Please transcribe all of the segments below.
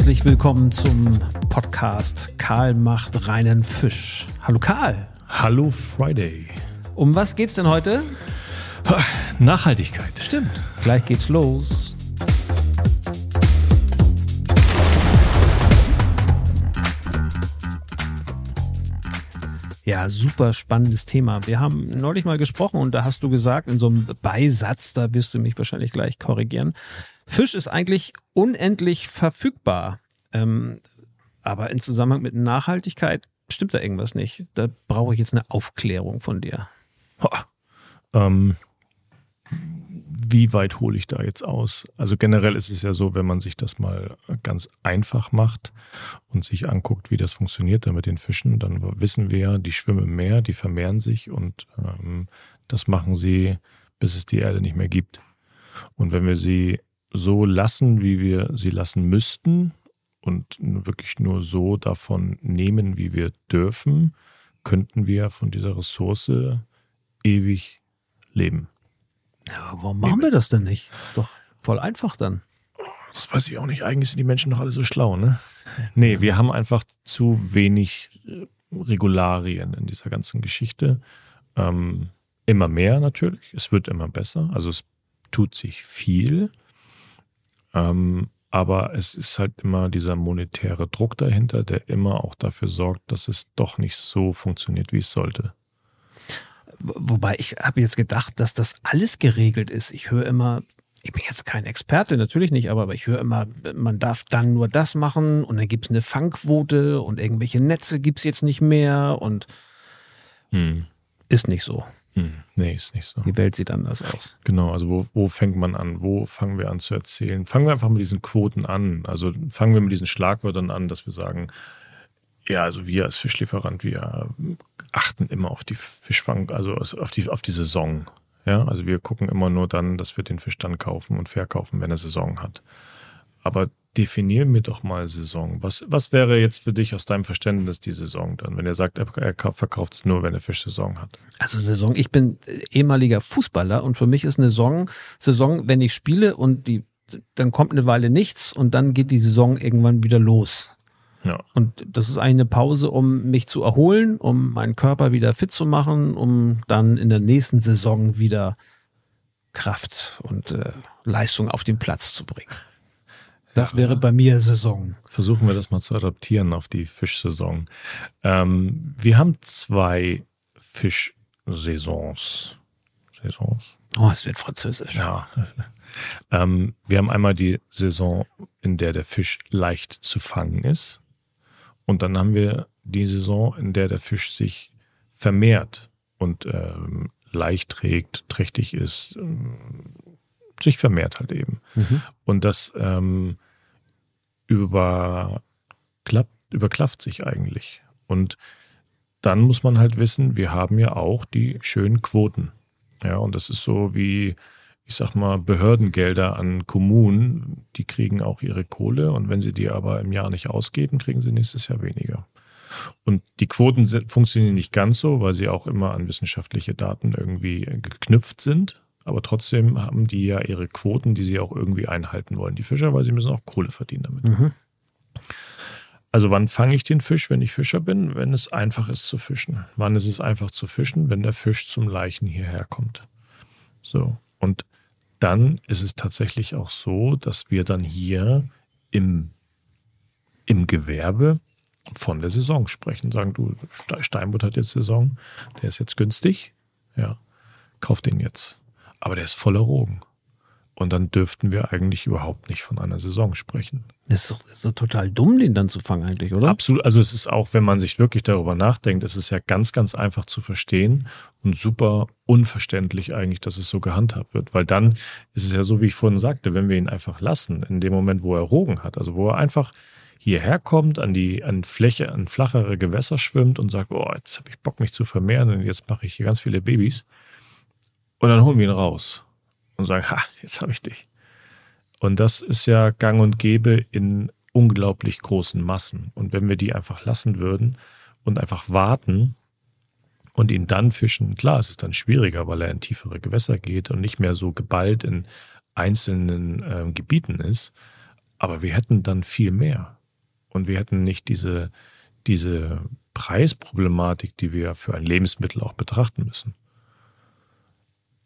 Herzlich willkommen zum Podcast Karl macht reinen Fisch. Hallo Karl. Hallo Friday. Um was geht's denn heute? Nachhaltigkeit. Stimmt. Gleich geht's los. Ja, super spannendes Thema. Wir haben neulich mal gesprochen und da hast du gesagt, in so einem Beisatz, da wirst du mich wahrscheinlich gleich korrigieren, Fisch ist eigentlich unendlich verfügbar. Ähm, aber in Zusammenhang mit Nachhaltigkeit stimmt da irgendwas nicht. Da brauche ich jetzt eine Aufklärung von dir. Ähm, wie weit hole ich da jetzt aus? Also generell ist es ja so, wenn man sich das mal ganz einfach macht und sich anguckt, wie das funktioniert da mit den Fischen, dann wissen wir ja, die schwimmen im Meer, die vermehren sich und ähm, das machen sie, bis es die Erde nicht mehr gibt. Und wenn wir sie so lassen, wie wir sie lassen müssten und wirklich nur so davon nehmen, wie wir dürfen, könnten wir von dieser Ressource ewig leben. Ja, warum machen wir das denn nicht? Ist doch voll einfach dann. Das weiß ich auch nicht. Eigentlich sind die Menschen doch alle so schlau, ne? Nee, wir haben einfach zu wenig äh, Regularien in dieser ganzen Geschichte. Ähm, immer mehr natürlich. Es wird immer besser. Also es tut sich viel. Ähm, aber es ist halt immer dieser monetäre Druck dahinter, der immer auch dafür sorgt, dass es doch nicht so funktioniert, wie es sollte. Wobei ich habe jetzt gedacht, dass das alles geregelt ist. Ich höre immer, ich bin jetzt kein Experte, natürlich nicht, aber ich höre immer, man darf dann nur das machen und dann gibt es eine Fangquote und irgendwelche Netze gibt es jetzt nicht mehr und hm. ist nicht so. Hm, nee, ist nicht so. Die Welt sieht anders aus. Genau, also wo, wo fängt man an? Wo fangen wir an zu erzählen? Fangen wir einfach mit diesen Quoten an. Also fangen wir mit diesen Schlagwörtern an, dass wir sagen, ja, also wir als Fischlieferant, wir achten immer auf die Fischfang, also auf die, auf die Saison. Ja, also wir gucken immer nur dann, dass wir den Fisch dann kaufen und verkaufen, wenn er Saison hat. Aber definier mir doch mal Saison. Was, was wäre jetzt für dich aus deinem Verständnis die Saison dann, wenn er sagt, er, er verkauft es nur, wenn er Fischsaison hat? Also Saison, ich bin ehemaliger Fußballer und für mich ist eine Saison, Saison, wenn ich spiele und die, dann kommt eine Weile nichts und dann geht die Saison irgendwann wieder los. Ja. Und das ist eine Pause, um mich zu erholen, um meinen Körper wieder fit zu machen, um dann in der nächsten Saison wieder Kraft und äh, Leistung auf den Platz zu bringen. Das ja, wäre bei mir Saison. Versuchen wir das mal zu adaptieren auf die Fischsaison. Ähm, wir haben zwei Fischsaisons. Saisons? Oh, es wird französisch. Ja. ähm, wir haben einmal die Saison, in der der Fisch leicht zu fangen ist. Und dann haben wir die Saison, in der der Fisch sich vermehrt und ähm, leicht trägt, trächtig ist, ähm, sich vermehrt halt eben. Mhm. Und das ähm, überklappt, überklafft sich eigentlich. Und dann muss man halt wissen, wir haben ja auch die schönen Quoten. Ja, und das ist so wie, ich sag mal, Behördengelder an Kommunen, die kriegen auch ihre Kohle und wenn sie die aber im Jahr nicht ausgeben, kriegen sie nächstes Jahr weniger. Und die Quoten sind, funktionieren nicht ganz so, weil sie auch immer an wissenschaftliche Daten irgendwie geknüpft sind. Aber trotzdem haben die ja ihre Quoten, die sie auch irgendwie einhalten wollen, die Fischer, weil sie müssen auch Kohle verdienen damit. Mhm. Also wann fange ich den Fisch, wenn ich Fischer bin? Wenn es einfach ist zu fischen. Wann ist es einfach zu fischen? Wenn der Fisch zum Leichen hierher kommt. So. Und dann ist es tatsächlich auch so, dass wir dann hier im, im Gewerbe von der Saison sprechen. Sagen, du, Steinbutt hat jetzt Saison, der ist jetzt günstig. Ja, kauf den jetzt aber der ist voller Rogen. Und dann dürften wir eigentlich überhaupt nicht von einer Saison sprechen. Das ist doch, ist doch total dumm, den dann zu fangen eigentlich, oder? Absolut. Also es ist auch, wenn man sich wirklich darüber nachdenkt, es ist ja ganz, ganz einfach zu verstehen und super unverständlich eigentlich, dass es so gehandhabt wird. Weil dann ist es ja so, wie ich vorhin sagte, wenn wir ihn einfach lassen, in dem Moment, wo er Rogen hat, also wo er einfach hierher kommt, an die an Fläche, an flachere Gewässer schwimmt und sagt, oh, jetzt habe ich Bock, mich zu vermehren und jetzt mache ich hier ganz viele Babys und dann holen wir ihn raus und sagen, ha, jetzt habe ich dich. Und das ist ja gang und gäbe in unglaublich großen Massen. Und wenn wir die einfach lassen würden und einfach warten und ihn dann fischen, klar, es ist dann schwieriger, weil er in tiefere Gewässer geht und nicht mehr so geballt in einzelnen äh, Gebieten ist. Aber wir hätten dann viel mehr. Und wir hätten nicht diese, diese Preisproblematik, die wir für ein Lebensmittel auch betrachten müssen.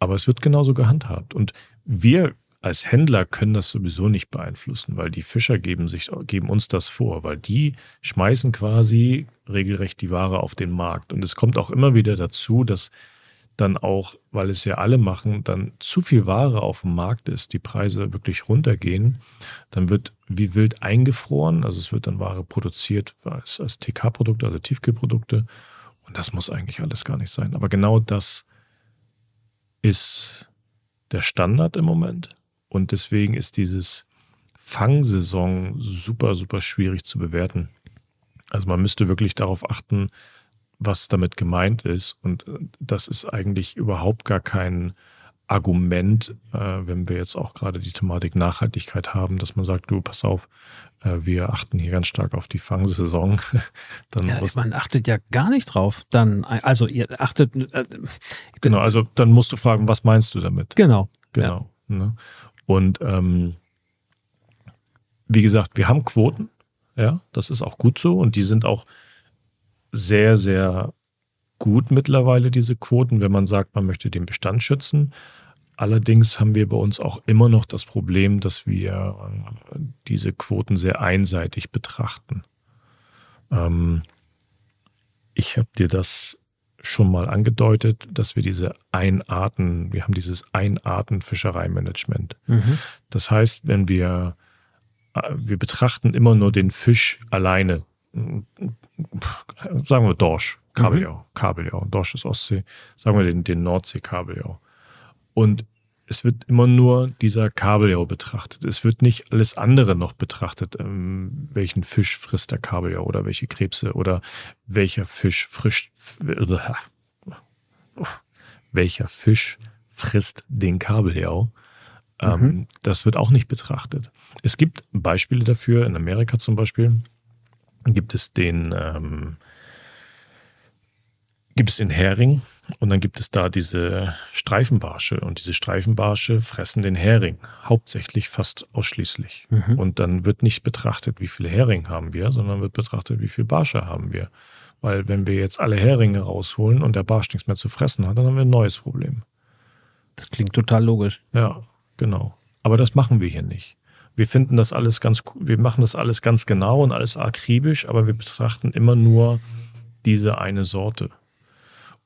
Aber es wird genauso gehandhabt. Und wir als Händler können das sowieso nicht beeinflussen, weil die Fischer geben, sich, geben uns das vor, weil die schmeißen quasi regelrecht die Ware auf den Markt. Und es kommt auch immer wieder dazu, dass dann auch, weil es ja alle machen, dann zu viel Ware auf dem Markt ist, die Preise wirklich runtergehen, dann wird wie wild eingefroren, also es wird dann Ware produziert als, als TK-Produkte, also Tiefkühlprodukte und das muss eigentlich alles gar nicht sein. Aber genau das ist der Standard im Moment und deswegen ist dieses Fangsaison super, super schwierig zu bewerten. Also man müsste wirklich darauf achten, was damit gemeint ist. Und das ist eigentlich überhaupt gar kein Argument, äh, wenn wir jetzt auch gerade die Thematik Nachhaltigkeit haben, dass man sagt, du, pass auf, wir achten hier ganz stark auf die Fangsaison. dann ja, man achtet ja gar nicht drauf. Dann, also ihr achtet. Äh, genau, also dann musst du fragen, was meinst du damit? Genau. Genau. Ja. Ne? Und ähm, wie gesagt, wir haben Quoten, ja, das ist auch gut so und die sind auch sehr, sehr gut mittlerweile, diese Quoten, wenn man sagt, man möchte den Bestand schützen. Allerdings haben wir bei uns auch immer noch das Problem, dass wir äh, diese Quoten sehr einseitig betrachten. Ähm, ich habe dir das schon mal angedeutet, dass wir diese Einarten, wir haben dieses Einarten-Fischereimanagement. Mhm. Das heißt, wenn wir, äh, wir betrachten immer nur den Fisch alleine sagen wir Dorsch, Kabeljau, mhm. Kabeljau, Dorsch ist Ostsee, sagen wir den, den Nordsee-Kabeljau. Und es wird immer nur dieser Kabeljau betrachtet. Es wird nicht alles andere noch betrachtet. Ähm, welchen Fisch frisst der Kabeljau oder welche Krebse oder welcher Fisch frisst, welcher Fisch frisst den Kabeljau. Ähm, mhm. Das wird auch nicht betrachtet. Es gibt Beispiele dafür, in Amerika zum Beispiel, gibt es den, ähm, gibt es den Hering und dann gibt es da diese Streifenbarsche und diese Streifenbarsche fressen den Hering, hauptsächlich fast ausschließlich. Mhm. Und dann wird nicht betrachtet, wie viele Hering haben wir, sondern wird betrachtet, wie viele Barsche haben wir. Weil wenn wir jetzt alle Heringe rausholen und der Barsch nichts mehr zu fressen hat, dann haben wir ein neues Problem. Das klingt total logisch. Ja, genau. Aber das machen wir hier nicht wir finden das alles ganz, wir machen das alles ganz genau und alles akribisch, aber wir betrachten immer nur diese eine Sorte.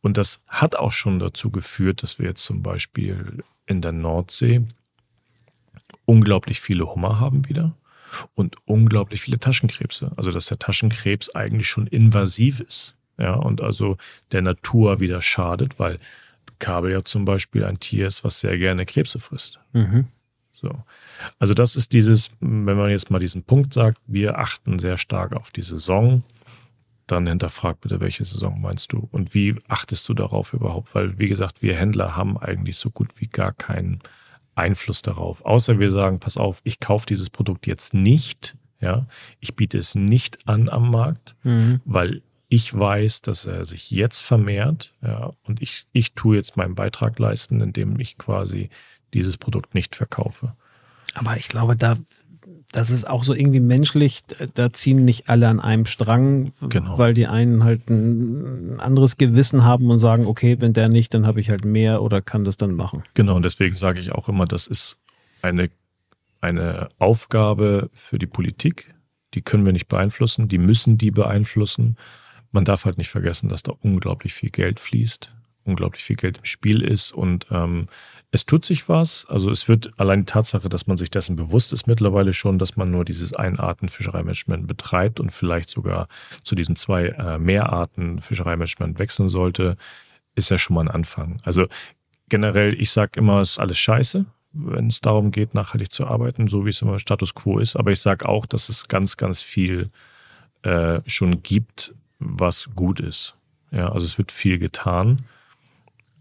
Und das hat auch schon dazu geführt, dass wir jetzt zum Beispiel in der Nordsee unglaublich viele Hummer haben wieder und unglaublich viele Taschenkrebse. Also dass der Taschenkrebs eigentlich schon invasiv ist. Ja, und also der Natur wieder schadet, weil Kabel ja zum Beispiel ein Tier ist, was sehr gerne Krebse frisst. Mhm. So. Also das ist dieses, wenn man jetzt mal diesen Punkt sagt, wir achten sehr stark auf die Saison, dann hinterfrag bitte, welche Saison meinst du und wie achtest du darauf überhaupt? Weil, wie gesagt, wir Händler haben eigentlich so gut wie gar keinen Einfluss darauf. Außer wir sagen, pass auf, ich kaufe dieses Produkt jetzt nicht, ja, ich biete es nicht an am Markt, mhm. weil ich weiß, dass er sich jetzt vermehrt, ja, und ich, ich tue jetzt meinen Beitrag leisten, indem ich quasi dieses Produkt nicht verkaufe. Aber ich glaube, da, das ist auch so irgendwie menschlich, da ziehen nicht alle an einem Strang, genau. weil die einen halt ein anderes Gewissen haben und sagen, okay, wenn der nicht, dann habe ich halt mehr oder kann das dann machen. Genau, und deswegen sage ich auch immer, das ist eine, eine Aufgabe für die Politik. Die können wir nicht beeinflussen, die müssen die beeinflussen. Man darf halt nicht vergessen, dass da unglaublich viel Geld fließt, unglaublich viel Geld im Spiel ist und ähm, es tut sich was. Also es wird allein die Tatsache, dass man sich dessen bewusst ist mittlerweile schon, dass man nur dieses Einarten-Fischereimanagement betreibt und vielleicht sogar zu diesen zwei äh, Mehrarten-Fischereimanagement wechseln sollte, ist ja schon mal ein Anfang. Also generell, ich sage immer, es ist alles scheiße, wenn es darum geht, nachhaltig zu arbeiten, so wie es immer Status quo ist. Aber ich sage auch, dass es ganz, ganz viel äh, schon gibt, was gut ist. Ja, also es wird viel getan.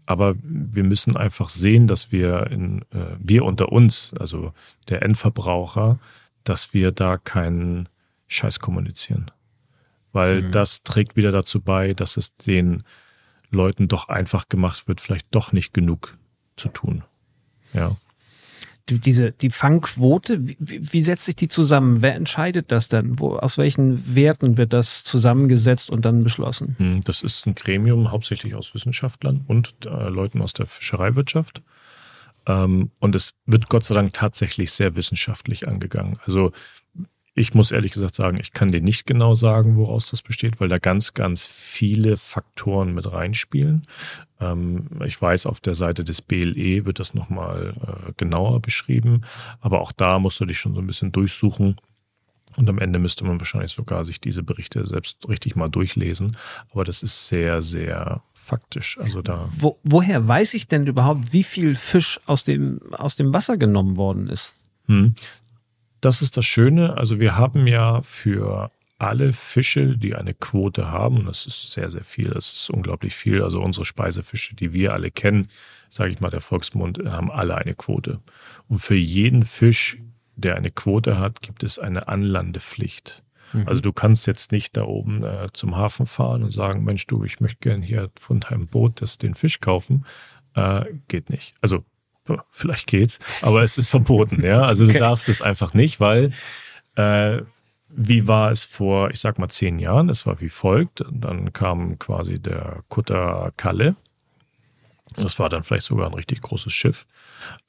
Aber wir müssen einfach sehen, dass wir in, äh, wir unter uns, also der Endverbraucher, dass wir da keinen Scheiß kommunizieren. Weil mhm. das trägt wieder dazu bei, dass es den Leuten doch einfach gemacht wird, vielleicht doch nicht genug zu tun. Ja. Die, diese, die Fangquote, wie, wie setzt sich die zusammen? Wer entscheidet das dann? Wo, aus welchen Werten wird das zusammengesetzt und dann beschlossen? Hm, das ist ein Gremium hauptsächlich aus Wissenschaftlern und äh, Leuten aus der Fischereiwirtschaft. Ähm, und es wird Gott sei Dank tatsächlich sehr wissenschaftlich angegangen. Also ich muss ehrlich gesagt sagen, ich kann dir nicht genau sagen, woraus das besteht, weil da ganz, ganz viele Faktoren mit reinspielen. Ähm, ich weiß, auf der Seite des BLE wird das nochmal äh, genauer beschrieben, aber auch da musst du dich schon so ein bisschen durchsuchen. Und am Ende müsste man wahrscheinlich sogar sich diese Berichte selbst richtig mal durchlesen. Aber das ist sehr, sehr faktisch. Also da. Wo, woher weiß ich denn überhaupt, wie viel Fisch aus dem, aus dem Wasser genommen worden ist? Hm das ist das Schöne. Also wir haben ja für alle Fische, die eine Quote haben, und das ist sehr, sehr viel, das ist unglaublich viel. Also unsere Speisefische, die wir alle kennen, sage ich mal, der Volksmund, haben alle eine Quote. Und für jeden Fisch, der eine Quote hat, gibt es eine Anlandepflicht. Mhm. Also du kannst jetzt nicht da oben äh, zum Hafen fahren und sagen, Mensch, du, ich möchte gerne hier von deinem Boot das, den Fisch kaufen. Äh, geht nicht. Also vielleicht geht's, aber es ist verboten, ja. Also du okay. darfst es einfach nicht, weil äh, wie war es vor, ich sag mal, zehn Jahren? Es war wie folgt. Dann kam quasi der Kutter Kalle. Das war dann vielleicht sogar ein richtig großes Schiff.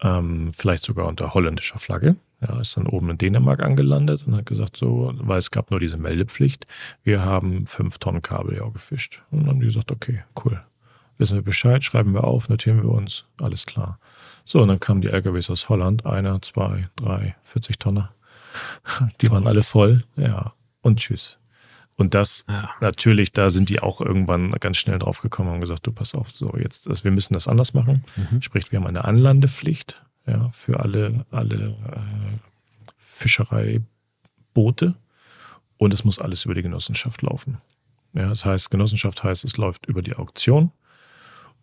Ähm, vielleicht sogar unter holländischer Flagge. Ja, ist dann oben in Dänemark angelandet und hat gesagt, so, weil es gab nur diese Meldepflicht, wir haben fünf Tonnen Kabeljau gefischt. Und dann haben die gesagt, okay, cool. Wissen wir Bescheid, schreiben wir auf, notieren wir uns, alles klar. So, und dann kamen die LKWs aus Holland, einer, zwei, drei, 40 Tonner. Die waren alle voll, ja, und tschüss. Und das ja. natürlich, da sind die auch irgendwann ganz schnell drauf gekommen und gesagt, du pass auf, so jetzt, also wir müssen das anders machen. Mhm. Sprich, wir haben eine Anlandepflicht ja, für alle, alle äh, Fischereiboote und es muss alles über die Genossenschaft laufen. Ja, das heißt, Genossenschaft heißt, es läuft über die Auktion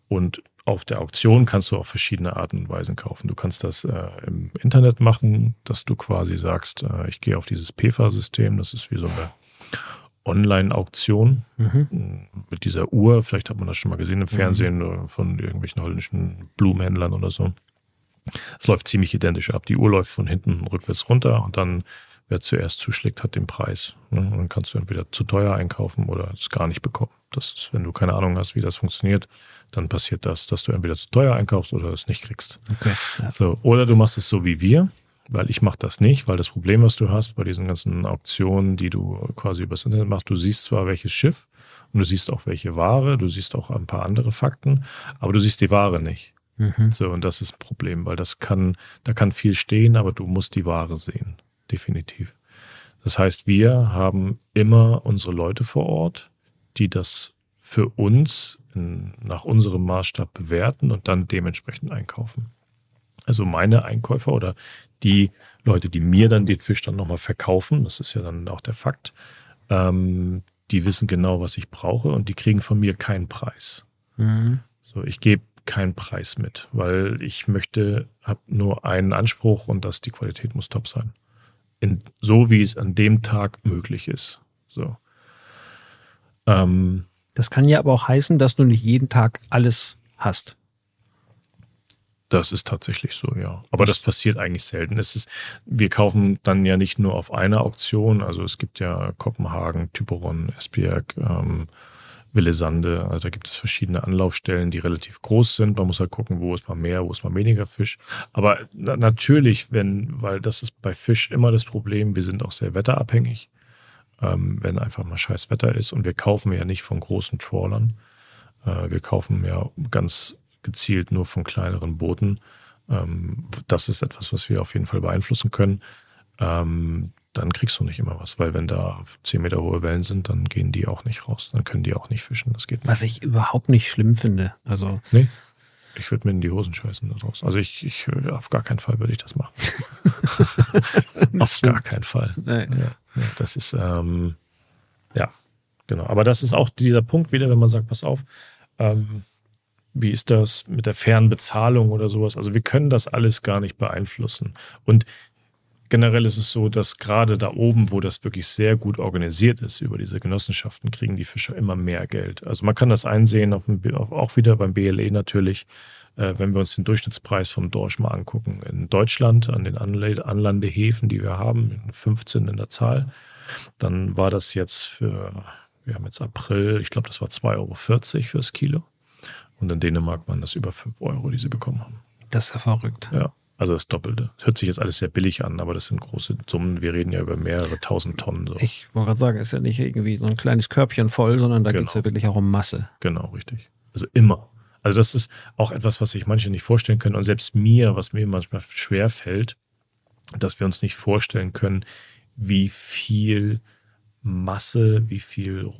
und auf der Auktion kannst du auf verschiedene Arten und Weisen kaufen. Du kannst das äh, im Internet machen, dass du quasi sagst, äh, ich gehe auf dieses PEFA-System, das ist wie so eine Online-Auktion mhm. mit dieser Uhr. Vielleicht hat man das schon mal gesehen im Fernsehen mhm. von irgendwelchen holländischen Blumenhändlern oder so. Es läuft ziemlich identisch ab. Die Uhr läuft von hinten rückwärts runter und dann wer zuerst zuschlägt, hat den Preis. Ne? Und dann kannst du entweder zu teuer einkaufen oder es gar nicht bekommen. Das ist, wenn du keine Ahnung hast, wie das funktioniert, dann passiert das, dass du entweder zu teuer einkaufst oder es nicht kriegst. Okay, ja. So, oder du machst es so wie wir, weil ich mache das nicht, weil das Problem, was du hast bei diesen ganzen Auktionen, die du quasi übers Internet machst, du siehst zwar welches Schiff und du siehst auch welche Ware, du siehst auch ein paar andere Fakten, aber du siehst die Ware nicht. Mhm. So, und das ist ein Problem, weil das kann, da kann viel stehen, aber du musst die Ware sehen. Definitiv. Das heißt, wir haben immer unsere Leute vor Ort, die das für uns in, nach unserem Maßstab bewerten und dann dementsprechend einkaufen. Also meine Einkäufer oder die Leute, die mir dann den Fisch dann nochmal verkaufen, das ist ja dann auch der Fakt, ähm, die wissen genau, was ich brauche und die kriegen von mir keinen Preis. Mhm. So, ich gebe keinen Preis mit, weil ich möchte, habe nur einen Anspruch und dass die Qualität muss top sein. In, so wie es an dem Tag möglich ist. So. Ähm, das kann ja aber auch heißen, dass du nicht jeden Tag alles hast. Das ist tatsächlich so, ja. Aber das passiert eigentlich selten. Es ist, wir kaufen dann ja nicht nur auf einer Auktion. Also es gibt ja Kopenhagen, Typeron, Esbjerg, ähm, Willesande. Also da gibt es verschiedene Anlaufstellen, die relativ groß sind. Man muss halt gucken, wo ist mal mehr, wo ist mal weniger Fisch. Aber na, natürlich, wenn, weil das ist bei Fisch immer das Problem, wir sind auch sehr wetterabhängig ähm, wenn einfach mal scheiß Wetter ist. Und wir kaufen ja nicht von großen Trawlern. Äh, wir kaufen ja ganz gezielt nur von kleineren Booten. Ähm, das ist etwas, was wir auf jeden Fall beeinflussen können. Ähm, dann kriegst du nicht immer was, weil wenn da 10 Meter hohe Wellen sind, dann gehen die auch nicht raus. Dann können die auch nicht fischen. Das geht nicht. Was ich überhaupt nicht schlimm finde. Also nee. Ich würde mir in die Hosen scheißen daraus. Also ich, ich auf gar keinen Fall würde ich das machen. auf gar keinen Fall. Nee. Ja, das ist ähm, ja genau. Aber das ist auch dieser Punkt wieder, wenn man sagt, pass auf, ähm, wie ist das mit der fairen Bezahlung oder sowas? Also wir können das alles gar nicht beeinflussen. Und generell ist es so, dass gerade da oben, wo das wirklich sehr gut organisiert ist, über diese Genossenschaften, kriegen die Fischer immer mehr Geld. Also man kann das einsehen, auch wieder beim BLE natürlich, äh, wenn wir uns den Durchschnittspreis vom Dorsch mal angucken. In Deutschland, an den Anlandehäfen, die wir haben, 15 in der Zahl, dann war das jetzt für, wir haben jetzt April, ich glaube, das war 2,40 Euro fürs Kilo. Und in Dänemark waren das über 5 Euro, die sie bekommen haben. Das ist ja verrückt. Ja. Also das Doppelte. Das hört sich jetzt alles sehr billig an, aber das sind große Summen. Wir reden ja über mehrere tausend Tonnen. So. Ich wollte gerade sagen, ist ja nicht irgendwie so ein kleines Körbchen voll, sondern da genau. geht es ja wirklich auch um Masse. Genau, richtig. Also immer. Also das ist auch etwas, was sich manche nicht vorstellen können. Und selbst mir, was mir manchmal schwer fällt, dass wir uns nicht vorstellen können, wie viel Masse, wie viel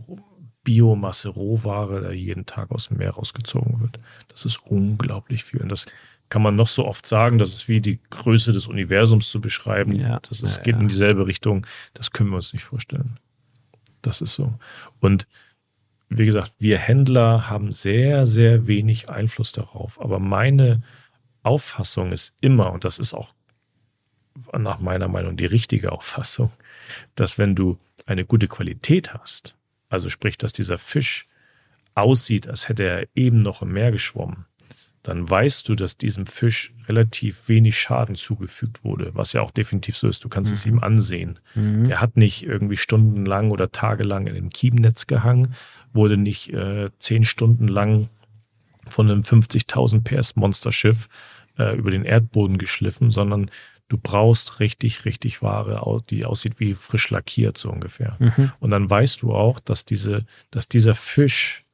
Biomasse, Rohware da jeden Tag aus dem Meer rausgezogen wird. Das ist unglaublich viel. Und das kann man noch so oft sagen, das ist wie die Größe des Universums zu beschreiben. Ja, das ist, ja, geht ja. in dieselbe Richtung. Das können wir uns nicht vorstellen. Das ist so. Und wie gesagt, wir Händler haben sehr, sehr wenig Einfluss darauf. Aber meine Auffassung ist immer, und das ist auch nach meiner Meinung die richtige Auffassung, dass wenn du eine gute Qualität hast, also sprich, dass dieser Fisch aussieht, als hätte er eben noch im Meer geschwommen, dann weißt du, dass diesem Fisch relativ wenig Schaden zugefügt wurde, was ja auch definitiv so ist. Du kannst mhm. es ihm ansehen. Mhm. Er hat nicht irgendwie stundenlang oder tagelang in dem Kiebennetz gehangen, wurde nicht äh, zehn Stunden lang von einem 50.000 PS Monsterschiff äh, über den Erdboden geschliffen, sondern du brauchst richtig, richtig Ware, die aussieht wie frisch lackiert so ungefähr. Mhm. Und dann weißt du auch, dass diese, dass dieser Fisch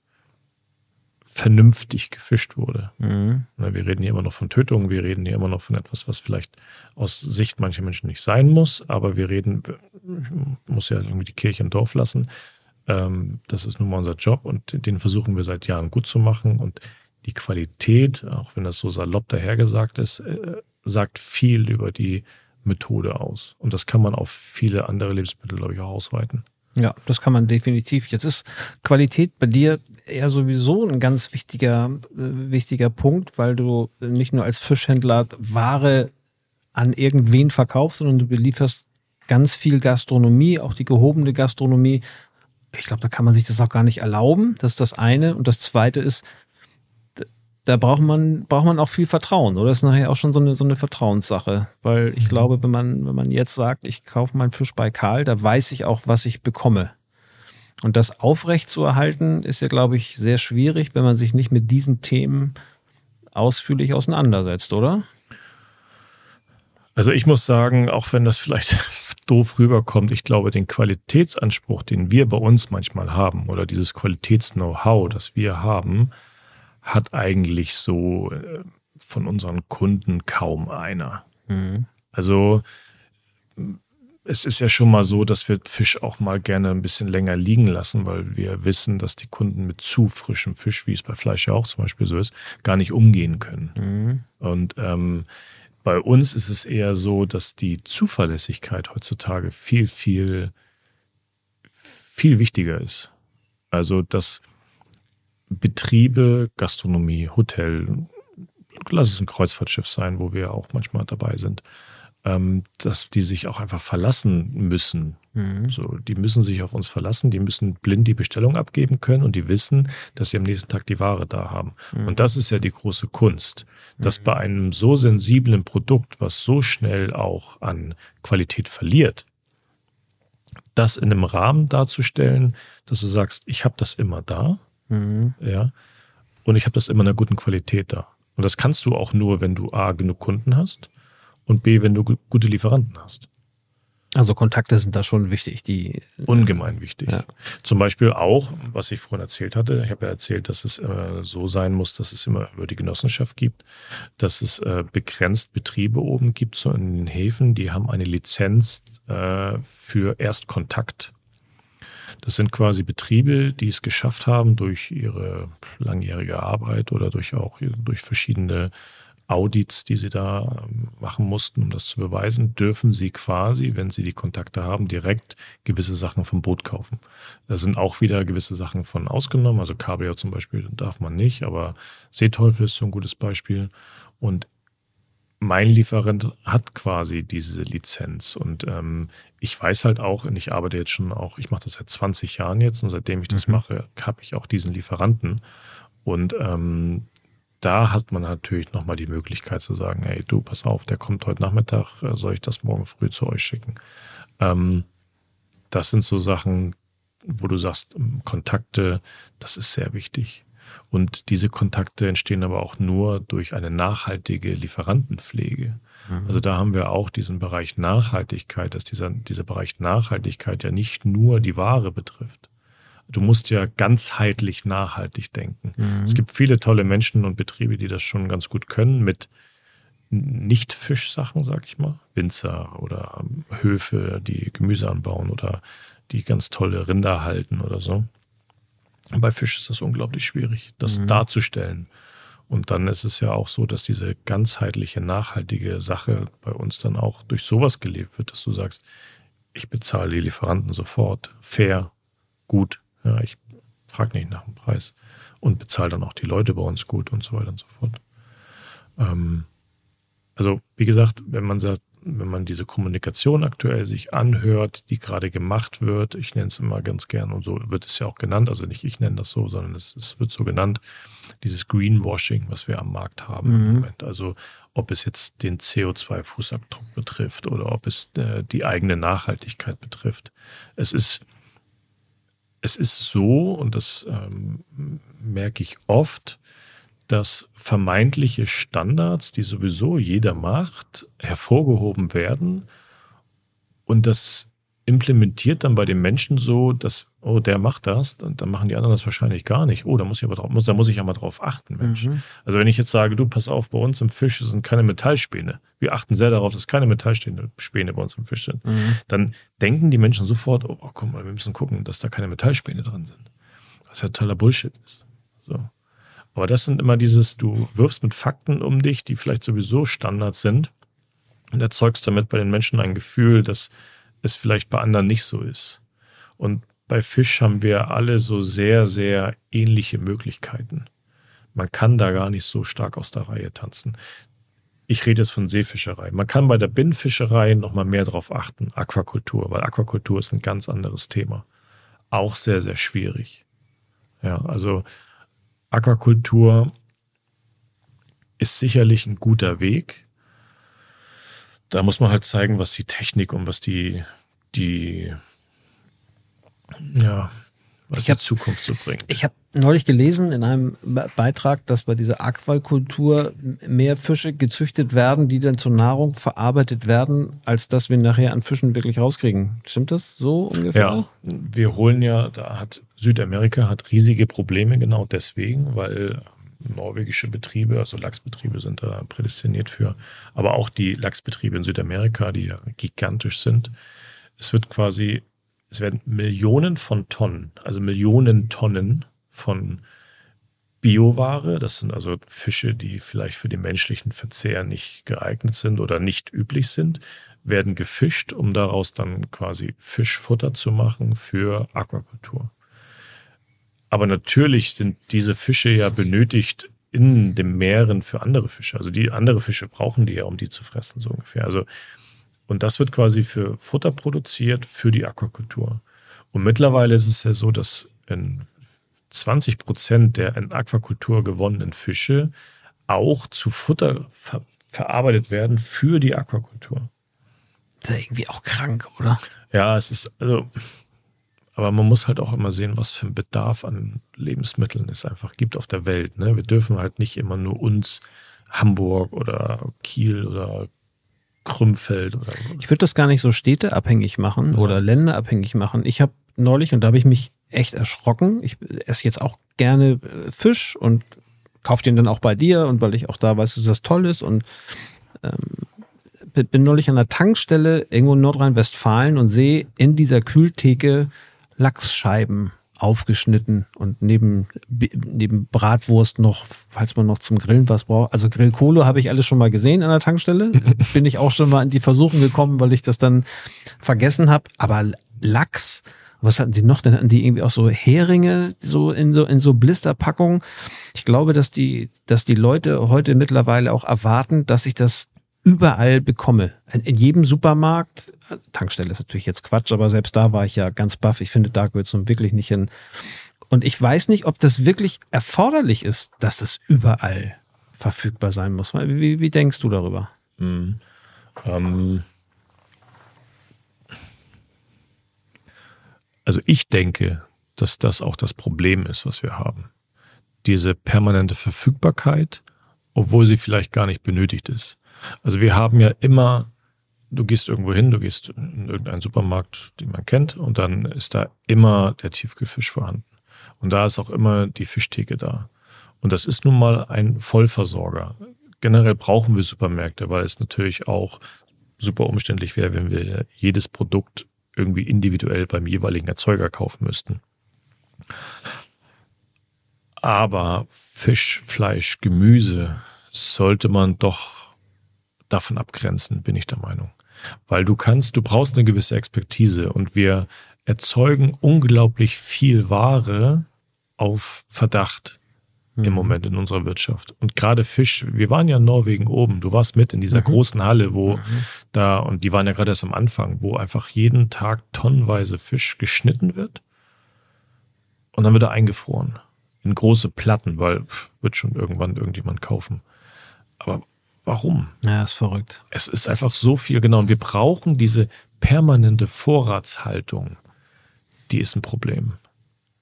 vernünftig gefischt wurde. Mhm. Wir reden hier immer noch von Tötungen, wir reden hier immer noch von etwas, was vielleicht aus Sicht mancher Menschen nicht sein muss, aber wir reden, muss ja irgendwie die Kirche im Dorf lassen. Ähm, das ist nun mal unser Job und den versuchen wir seit Jahren gut zu machen und die Qualität, auch wenn das so salopp dahergesagt ist, äh, sagt viel über die Methode aus. Und das kann man auf viele andere Lebensmittel, glaube ich, auch ausweiten. Ja, das kann man definitiv. Jetzt ist Qualität bei dir eher sowieso ein ganz wichtiger, äh, wichtiger Punkt, weil du nicht nur als Fischhändler Ware an irgendwen verkaufst, sondern du belieferst ganz viel Gastronomie, auch die gehobene Gastronomie. Ich glaube, da kann man sich das auch gar nicht erlauben. Das ist das eine. Und das zweite ist, da braucht man, braucht man auch viel Vertrauen, oder? Das ist nachher auch schon so eine, so eine Vertrauenssache. Weil ich mhm. glaube, wenn man, wenn man jetzt sagt, ich kaufe meinen Fisch bei Karl, da weiß ich auch, was ich bekomme. Und das aufrecht zu erhalten, ist ja, glaube ich, sehr schwierig, wenn man sich nicht mit diesen Themen ausführlich auseinandersetzt, oder? Also ich muss sagen, auch wenn das vielleicht doof rüberkommt, ich glaube, den Qualitätsanspruch, den wir bei uns manchmal haben, oder dieses Qualitäts-Know-how, das wir haben, hat eigentlich so äh, von unseren Kunden kaum einer. Mhm. Also es ist ja schon mal so, dass wir Fisch auch mal gerne ein bisschen länger liegen lassen, weil wir wissen, dass die Kunden mit zu frischem Fisch, wie es bei Fleisch ja auch zum Beispiel so ist, gar nicht umgehen können. Mhm. Und ähm, bei uns ist es eher so, dass die Zuverlässigkeit heutzutage viel, viel, viel wichtiger ist. Also, dass Betriebe, Gastronomie, Hotel, lass es ein Kreuzfahrtschiff sein, wo wir auch manchmal dabei sind, ähm, dass die sich auch einfach verlassen müssen. Mhm. So, die müssen sich auf uns verlassen, die müssen blind die Bestellung abgeben können und die wissen, dass sie am nächsten Tag die Ware da haben. Mhm. Und das ist ja die große Kunst, dass mhm. bei einem so sensiblen Produkt, was so schnell auch an Qualität verliert, das in einem Rahmen darzustellen, dass du sagst, ich habe das immer da, Mhm. Ja. Und ich habe das immer in einer guten Qualität da. Und das kannst du auch nur, wenn du A, genug Kunden hast und B, wenn du gute Lieferanten hast. Also Kontakte sind da schon wichtig, die ungemein wichtig. Ja. Zum Beispiel auch, was ich vorhin erzählt hatte. Ich habe ja erzählt, dass es äh, so sein muss, dass es immer über die Genossenschaft gibt, dass es äh, begrenzt Betriebe oben gibt, so in den Häfen, die haben eine Lizenz äh, für Erstkontakt. Das sind quasi Betriebe, die es geschafft haben, durch ihre langjährige Arbeit oder durch auch durch verschiedene Audits, die sie da ähm, machen mussten, um das zu beweisen, dürfen sie quasi, wenn sie die Kontakte haben, direkt gewisse Sachen vom Boot kaufen. Da sind auch wieder gewisse Sachen von ausgenommen. Also Kabeljau zum Beispiel darf man nicht, aber Seeteufel ist so ein gutes Beispiel. Und mein Lieferant hat quasi diese Lizenz. Und ähm, ich weiß halt auch, und ich arbeite jetzt schon auch, ich mache das seit 20 Jahren jetzt und seitdem ich das mhm. mache, habe ich auch diesen Lieferanten. Und ähm, da hat man natürlich nochmal die Möglichkeit zu sagen, hey, du, pass auf, der kommt heute Nachmittag, äh, soll ich das morgen früh zu euch schicken? Ähm, das sind so Sachen, wo du sagst, ähm, Kontakte, das ist sehr wichtig. Und diese Kontakte entstehen aber auch nur durch eine nachhaltige Lieferantenpflege. Mhm. Also da haben wir auch diesen Bereich Nachhaltigkeit, dass dieser, dieser Bereich Nachhaltigkeit ja nicht nur die Ware betrifft. Du musst ja ganzheitlich nachhaltig denken. Mhm. Es gibt viele tolle Menschen und Betriebe, die das schon ganz gut können mit Nicht-Fischsachen, sag ich mal. Winzer oder Höfe, die Gemüse anbauen oder die ganz tolle Rinder halten oder so. Bei Fisch ist das unglaublich schwierig, das mhm. darzustellen. Und dann ist es ja auch so, dass diese ganzheitliche, nachhaltige Sache bei uns dann auch durch sowas gelebt wird, dass du sagst, ich bezahle die Lieferanten sofort, fair, gut. Ja, ich frage nicht nach dem Preis und bezahle dann auch die Leute bei uns gut und so weiter und so fort. Ähm, also, wie gesagt, wenn man sagt, wenn man diese Kommunikation aktuell sich anhört, die gerade gemacht wird, ich nenne es immer ganz gern und so wird es ja auch genannt, also nicht ich nenne das so, sondern es, es wird so genannt, dieses Greenwashing, was wir am Markt haben mhm. im Moment. Also ob es jetzt den CO2-Fußabdruck betrifft oder ob es äh, die eigene Nachhaltigkeit betrifft. Es ist, es ist so, und das ähm, merke ich oft, dass vermeintliche Standards, die sowieso jeder macht, hervorgehoben werden und das implementiert dann bei den Menschen so, dass, oh, der macht das, und dann machen die anderen das wahrscheinlich gar nicht. Oh, da muss ich aber drauf, muss, da muss ich ja mal drauf achten, Mensch. Mhm. Also wenn ich jetzt sage, du, pass auf, bei uns im Fisch sind keine Metallspäne. Wir achten sehr darauf, dass keine Metallspäne bei uns im Fisch sind. Mhm. Dann denken die Menschen sofort, oh, guck mal, wir müssen gucken, dass da keine Metallspäne drin sind. Was ja totaler Bullshit ist. So. Aber das sind immer dieses, du wirfst mit Fakten um dich, die vielleicht sowieso Standard sind und erzeugst damit bei den Menschen ein Gefühl, dass es vielleicht bei anderen nicht so ist. Und bei Fisch haben wir alle so sehr, sehr ähnliche Möglichkeiten. Man kann da gar nicht so stark aus der Reihe tanzen. Ich rede jetzt von Seefischerei. Man kann bei der Binnenfischerei nochmal mehr drauf achten, Aquakultur, weil Aquakultur ist ein ganz anderes Thema. Auch sehr, sehr schwierig. Ja, also Aquakultur ist sicherlich ein guter Weg. Da muss man halt zeigen, was die Technik und was die, die, ja, was ich hab, die Zukunft so bringt. Ich habe neulich gelesen in einem Beitrag, dass bei dieser Aquakultur mehr Fische gezüchtet werden, die dann zur Nahrung verarbeitet werden, als dass wir nachher an Fischen wirklich rauskriegen. Stimmt das so ungefähr? Ja, wir holen ja, da hat Südamerika hat riesige Probleme genau deswegen, weil norwegische Betriebe, also Lachsbetriebe sind da prädestiniert für, aber auch die Lachsbetriebe in Südamerika, die ja gigantisch sind. Es wird quasi, es werden Millionen von Tonnen, also Millionen Tonnen von Bioware. Das sind also Fische, die vielleicht für den menschlichen Verzehr nicht geeignet sind oder nicht üblich sind, werden gefischt, um daraus dann quasi Fischfutter zu machen für Aquakultur. Aber natürlich sind diese Fische ja benötigt in den Meeren für andere Fische. Also die andere Fische brauchen die ja, um die zu fressen, so ungefähr. Also, und das wird quasi für Futter produziert für die Aquakultur. Und mittlerweile ist es ja so, dass in 20 Prozent der in Aquakultur gewonnenen Fische auch zu Futter ver verarbeitet werden für die Aquakultur. Das ist ja irgendwie auch krank, oder? Ja, es ist, also, aber man muss halt auch immer sehen, was für ein Bedarf an Lebensmitteln es einfach gibt auf der Welt. Ne? Wir dürfen halt nicht immer nur uns Hamburg oder Kiel oder Krümmfeld oder. Ich würde das gar nicht so städteabhängig machen ja. oder länderabhängig machen. Ich habe neulich, und da habe ich mich echt erschrocken. Ich esse jetzt auch gerne äh, Fisch und kaufe den dann auch bei dir und weil ich auch da weiß, dass das toll ist und ähm, bin neulich an der Tankstelle irgendwo in Nordrhein-Westfalen und sehe in dieser Kühltheke Lachsscheiben aufgeschnitten und neben, neben Bratwurst noch, falls man noch zum Grillen was braucht. Also Grillkohle habe ich alles schon mal gesehen an der Tankstelle. Bin ich auch schon mal in die Versuchung gekommen, weil ich das dann vergessen habe. Aber Lachs, was hatten sie noch? Dann hatten die irgendwie auch so Heringe, so in so, in so Blisterpackungen. Ich glaube, dass die, dass die Leute heute mittlerweile auch erwarten, dass sich das überall bekomme. In jedem Supermarkt, Tankstelle ist natürlich jetzt Quatsch, aber selbst da war ich ja ganz baff. Ich finde, da gehört es nun wirklich nicht hin. Und ich weiß nicht, ob das wirklich erforderlich ist, dass es überall verfügbar sein muss. Wie, wie denkst du darüber? Mhm. Ähm also ich denke, dass das auch das Problem ist, was wir haben. Diese permanente Verfügbarkeit, obwohl sie vielleicht gar nicht benötigt ist. Also wir haben ja immer, du gehst irgendwo hin, du gehst in irgendeinen Supermarkt, den man kennt, und dann ist da immer der Tiefkühlfisch vorhanden. Und da ist auch immer die Fischtheke da. Und das ist nun mal ein Vollversorger. Generell brauchen wir Supermärkte, weil es natürlich auch super umständlich wäre, wenn wir jedes Produkt irgendwie individuell beim jeweiligen Erzeuger kaufen müssten. Aber Fisch, Fleisch, Gemüse sollte man doch davon abgrenzen, bin ich der Meinung. Weil du kannst, du brauchst eine gewisse Expertise und wir erzeugen unglaublich viel Ware auf Verdacht mhm. im Moment in unserer Wirtschaft. Und gerade Fisch, wir waren ja in Norwegen oben, du warst mit in dieser mhm. großen Halle, wo mhm. Da, und die waren ja gerade erst am Anfang, wo einfach jeden Tag tonnenweise Fisch geschnitten wird und dann wird er eingefroren in große Platten, weil pff, wird schon irgendwann irgendjemand kaufen. Aber warum? Ja, ist verrückt. Es ist einfach so viel, genau. Und wir brauchen diese permanente Vorratshaltung. Die ist ein Problem.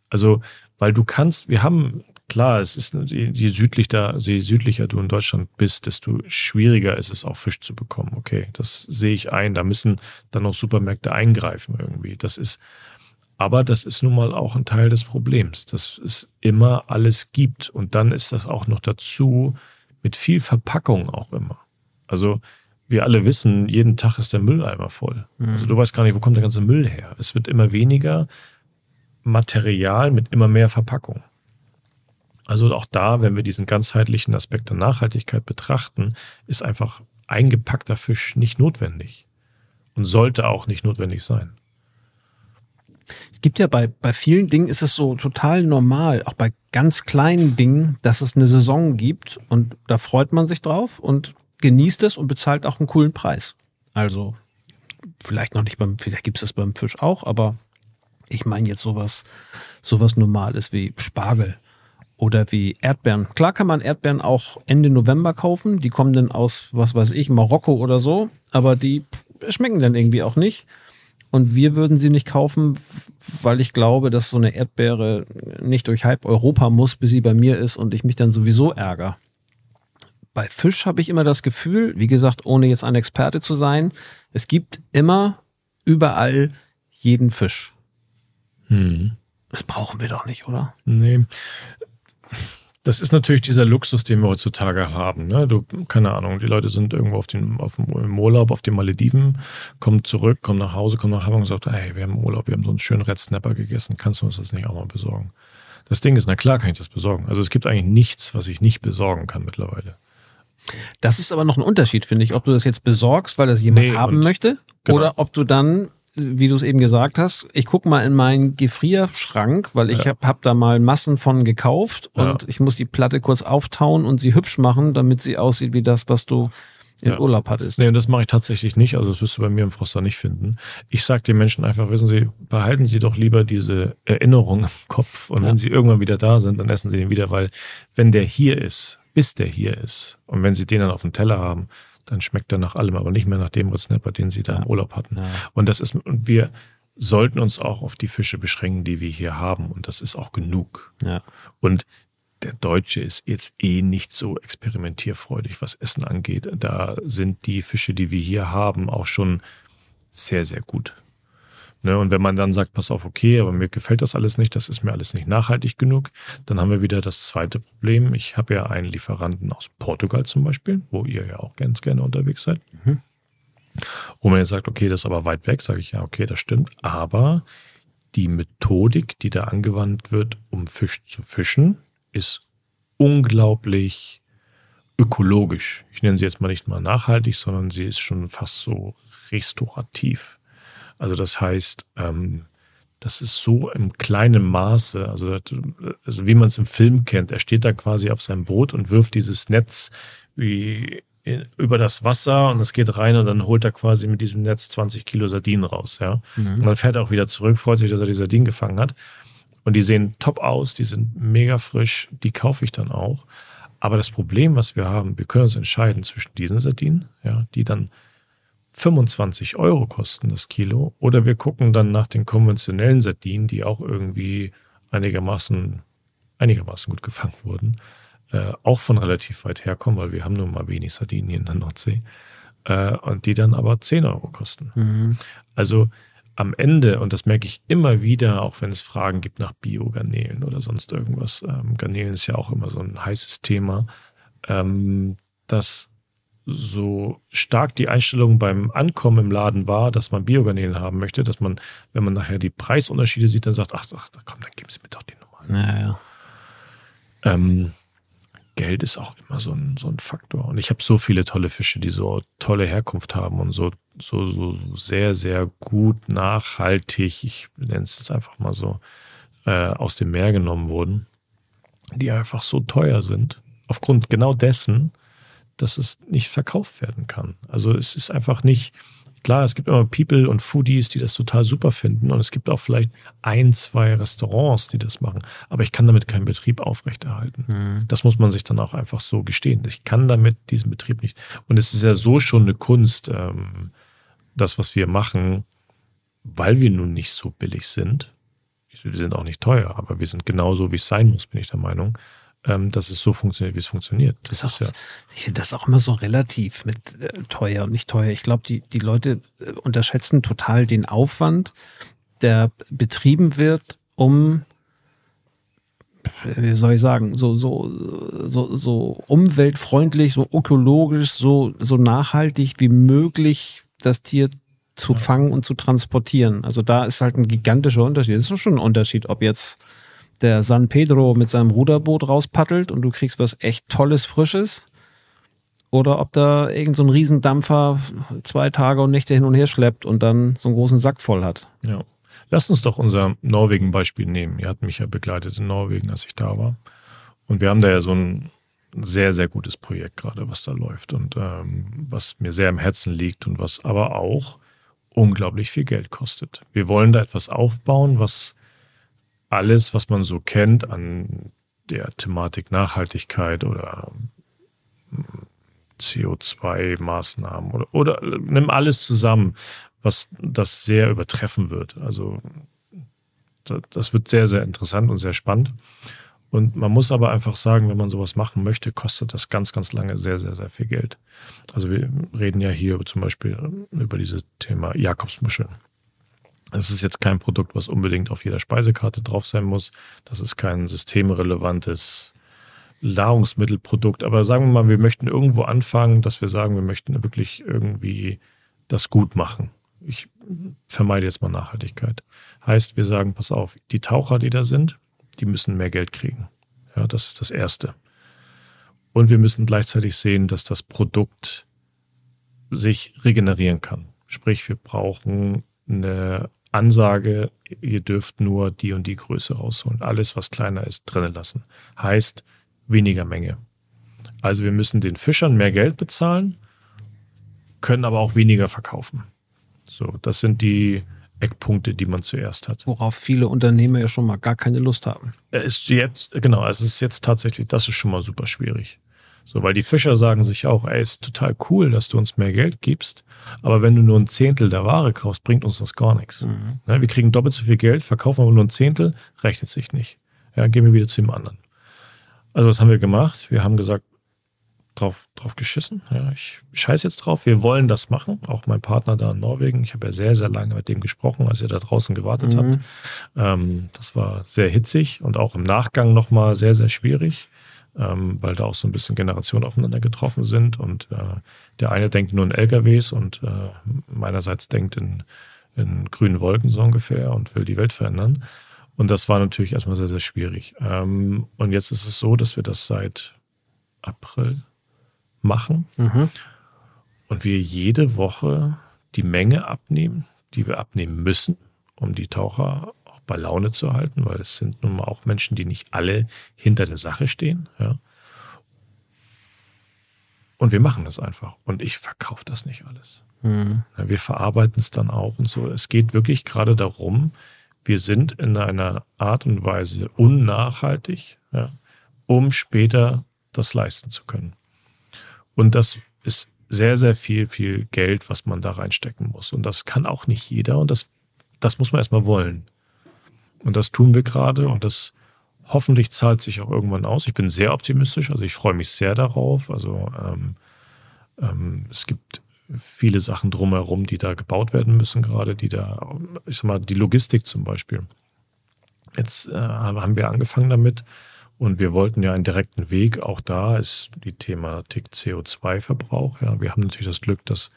Also, weil du kannst, wir haben, klar, es ist, je, südlicher, je südlicher du in Deutschland bist, desto schwieriger ist es auch Fisch zu bekommen. Okay, das sehe ich ein. Da müssen dann noch Supermärkte eingreifen irgendwie. Das ist, aber das ist nun mal auch ein Teil des Problems, dass es immer alles gibt. Und dann ist das auch noch dazu mit viel Verpackung auch immer. Also wir alle wissen, jeden Tag ist der Mülleimer voll. Mhm. Also du weißt gar nicht, wo kommt der ganze Müll her. Es wird immer weniger Material mit immer mehr Verpackung. Also auch da, wenn wir diesen ganzheitlichen Aspekt der Nachhaltigkeit betrachten, ist einfach eingepackter Fisch nicht notwendig und sollte auch nicht notwendig sein. Es gibt ja bei, bei vielen Dingen ist es so total normal, auch bei ganz kleinen Dingen, dass es eine Saison gibt und da freut man sich drauf und genießt es und bezahlt auch einen coolen Preis. Also vielleicht noch nicht beim, vielleicht gibt es das beim Fisch auch, aber ich meine jetzt sowas, sowas Normales wie Spargel oder wie Erdbeeren. Klar kann man Erdbeeren auch Ende November kaufen. Die kommen dann aus, was weiß ich, Marokko oder so, aber die schmecken dann irgendwie auch nicht. Und wir würden sie nicht kaufen, weil ich glaube, dass so eine Erdbeere nicht durch halb Europa muss, bis sie bei mir ist und ich mich dann sowieso ärgere. Bei Fisch habe ich immer das Gefühl, wie gesagt, ohne jetzt ein Experte zu sein, es gibt immer überall jeden Fisch. Hm. Das brauchen wir doch nicht, oder? Nee. Das ist natürlich dieser Luxus, den wir heutzutage haben. Ne? Du, keine Ahnung, die Leute sind irgendwo auf dem, auf dem Urlaub auf den Malediven, kommen zurück, kommen nach Hause, kommen nach Hause und sagen, hey, wir haben Urlaub, wir haben so einen schönen Red Snapper gegessen, kannst du uns das nicht auch mal besorgen? Das Ding ist, na klar kann ich das besorgen. Also es gibt eigentlich nichts, was ich nicht besorgen kann mittlerweile. Das ist aber noch ein Unterschied, finde ich, ob du das jetzt besorgst, weil das jemand nee, haben möchte, genau. oder ob du dann wie du es eben gesagt hast, ich gucke mal in meinen Gefrierschrank, weil ich ja. habe hab da mal Massen von gekauft und ja. ich muss die Platte kurz auftauen und sie hübsch machen, damit sie aussieht wie das, was du im ja. Urlaub hattest. Nee, und das mache ich tatsächlich nicht. Also das wirst du bei mir im Froster nicht finden. Ich sage den Menschen einfach, wissen Sie, behalten Sie doch lieber diese Erinnerung im Kopf und wenn sie irgendwann wieder da sind, dann essen Sie den wieder, weil wenn der hier ist, bis der hier ist und wenn Sie den dann auf dem Teller haben, dann schmeckt er nach allem, aber nicht mehr nach dem Snapper, den sie da ja. im Urlaub hatten. Ja. Und das ist, und wir sollten uns auch auf die Fische beschränken, die wir hier haben. Und das ist auch genug. Ja. Und der Deutsche ist jetzt eh nicht so experimentierfreudig, was Essen angeht. Da sind die Fische, die wir hier haben, auch schon sehr, sehr gut. Ne, und wenn man dann sagt, pass auf, okay, aber mir gefällt das alles nicht, das ist mir alles nicht nachhaltig genug, dann haben wir wieder das zweite Problem. Ich habe ja einen Lieferanten aus Portugal zum Beispiel, wo ihr ja auch ganz gerne unterwegs seid. Mhm. Wo man jetzt sagt, okay, das ist aber weit weg, sage ich ja, okay, das stimmt. Aber die Methodik, die da angewandt wird, um Fisch zu fischen, ist unglaublich ökologisch. Ich nenne sie jetzt mal nicht mal nachhaltig, sondern sie ist schon fast so restaurativ. Also das heißt, ähm, das ist so im kleinen Maße, also, also wie man es im Film kennt. Er steht da quasi auf seinem Boot und wirft dieses Netz wie über das Wasser und es geht rein und dann holt er quasi mit diesem Netz 20 Kilo Sardinen raus, ja. Mhm. Und dann fährt er auch wieder zurück, freut sich, dass er die Sardinen gefangen hat. Und die sehen top aus, die sind mega frisch, die kaufe ich dann auch. Aber das Problem, was wir haben, wir können uns entscheiden zwischen diesen Sardinen, ja, die dann 25 Euro kosten das Kilo, oder wir gucken dann nach den konventionellen Sardinen, die auch irgendwie einigermaßen, einigermaßen gut gefangen wurden äh, auch von relativ weit herkommen, weil wir haben nun mal wenig Sardinen hier in der Nordsee, äh, und die dann aber 10 Euro kosten. Mhm. Also am Ende, und das merke ich immer wieder, auch wenn es Fragen gibt nach Biogarnelen oder sonst irgendwas, ähm, Garnelen ist ja auch immer so ein heißes Thema, ähm, dass so stark die Einstellung beim Ankommen im Laden war, dass man Biogarnelen haben möchte, dass man, wenn man nachher die Preisunterschiede sieht, dann sagt, ach, ach komm, dann geben Sie mir doch die Nummer. Ja, ja. Ähm, Geld ist auch immer so ein, so ein Faktor. Und ich habe so viele tolle Fische, die so tolle Herkunft haben und so, so, so sehr, sehr gut nachhaltig, ich nenne es jetzt einfach mal so, äh, aus dem Meer genommen wurden, die einfach so teuer sind, aufgrund genau dessen, dass es nicht verkauft werden kann. Also es ist einfach nicht, Klar, es gibt immer People und Foodies, die das total super finden und es gibt auch vielleicht ein, zwei Restaurants, die das machen, aber ich kann damit keinen Betrieb aufrechterhalten. Mhm. Das muss man sich dann auch einfach so gestehen. Ich kann damit diesen Betrieb nicht. Und es ist ja so schon eine Kunst, ähm, das, was wir machen, weil wir nun nicht so billig sind. Wir sind auch nicht teuer, aber wir sind genauso, wie es sein muss, bin ich der Meinung ähm, dass es so funktioniert, wie es funktioniert. Das, ist, auch, ja ich finde das auch immer so relativ mit äh, teuer und nicht teuer. Ich glaube, die, die Leute äh, unterschätzen total den Aufwand, der betrieben wird, um wie soll ich sagen, so, so, so, so umweltfreundlich, so ökologisch, so, so nachhaltig wie möglich das Tier zu fangen und zu transportieren. Also da ist halt ein gigantischer Unterschied. Es ist schon ein Unterschied, ob jetzt der San Pedro mit seinem Ruderboot rauspaddelt und du kriegst was echt Tolles, Frisches. Oder ob da irgend so ein Riesendampfer zwei Tage und Nächte hin und her schleppt und dann so einen großen Sack voll hat. Ja. Lass uns doch unser Norwegen-Beispiel nehmen. Ihr habt mich ja begleitet in Norwegen, als ich da war. Und wir haben da ja so ein sehr, sehr gutes Projekt gerade, was da läuft und ähm, was mir sehr am Herzen liegt und was aber auch unglaublich viel Geld kostet. Wir wollen da etwas aufbauen, was alles, was man so kennt an der Thematik Nachhaltigkeit oder hm, CO2-Maßnahmen oder, oder nimm alles zusammen, was das sehr übertreffen wird. Also das wird sehr, sehr interessant und sehr spannend. Und man muss aber einfach sagen, wenn man sowas machen möchte, kostet das ganz, ganz lange sehr, sehr, sehr viel Geld. Also wir reden ja hier zum Beispiel über dieses Thema Jakobsmuscheln. Es ist jetzt kein Produkt, was unbedingt auf jeder Speisekarte drauf sein muss. Das ist kein systemrelevantes Nahrungsmittelprodukt. Aber sagen wir mal, wir möchten irgendwo anfangen, dass wir sagen, wir möchten wirklich irgendwie das gut machen. Ich vermeide jetzt mal Nachhaltigkeit. Heißt, wir sagen, pass auf, die Taucher, die da sind, die müssen mehr Geld kriegen. Ja, das ist das Erste. Und wir müssen gleichzeitig sehen, dass das Produkt sich regenerieren kann. Sprich, wir brauchen eine Ansage, ihr dürft nur die und die Größe rausholen. Alles, was kleiner ist, drinnen lassen. Heißt weniger Menge. Also wir müssen den Fischern mehr Geld bezahlen, können aber auch weniger verkaufen. So, das sind die Eckpunkte, die man zuerst hat. Worauf viele Unternehmer ja schon mal gar keine Lust haben. Ist jetzt, genau, es ist jetzt tatsächlich, das ist schon mal super schwierig. So, weil die Fischer sagen sich auch, ey, ist total cool, dass du uns mehr Geld gibst, aber wenn du nur ein Zehntel der Ware kaufst, bringt uns das gar nichts. Mhm. Ja, wir kriegen doppelt so viel Geld, verkaufen aber nur ein Zehntel, rechnet sich nicht. Ja, gehen wir wieder zu dem anderen. Also was haben wir gemacht? Wir haben gesagt, drauf, drauf geschissen. Ja, ich scheiß jetzt drauf. Wir wollen das machen. Auch mein Partner da in Norwegen. Ich habe ja sehr, sehr lange mit dem gesprochen, als ihr da draußen gewartet mhm. habt. Ähm, das war sehr hitzig und auch im Nachgang nochmal sehr, sehr schwierig ähm, weil da auch so ein bisschen Generationen aufeinander getroffen sind und äh, der eine denkt nur in LKWs und äh, meinerseits denkt in, in grünen Wolken so ungefähr und will die Welt verändern. Und das war natürlich erstmal sehr, sehr schwierig. Ähm, und jetzt ist es so, dass wir das seit April machen mhm. und wir jede Woche die Menge abnehmen, die wir abnehmen müssen, um die Taucher bei Laune zu halten, weil es sind nun mal auch Menschen, die nicht alle hinter der Sache stehen. Ja. Und wir machen das einfach. Und ich verkaufe das nicht alles. Mhm. Wir verarbeiten es dann auch und so. Es geht wirklich gerade darum, wir sind in einer Art und Weise unnachhaltig, ja, um später das leisten zu können. Und das ist sehr, sehr viel, viel Geld, was man da reinstecken muss. Und das kann auch nicht jeder und das, das muss man erstmal wollen. Und das tun wir gerade und das hoffentlich zahlt sich auch irgendwann aus. Ich bin sehr optimistisch, also ich freue mich sehr darauf. Also ähm, ähm, es gibt viele Sachen drumherum, die da gebaut werden müssen, gerade die da, ich sag mal, die Logistik zum Beispiel. Jetzt äh, haben wir angefangen damit und wir wollten ja einen direkten Weg. Auch da ist die Thematik CO2-Verbrauch. Ja, wir haben natürlich das Glück, dass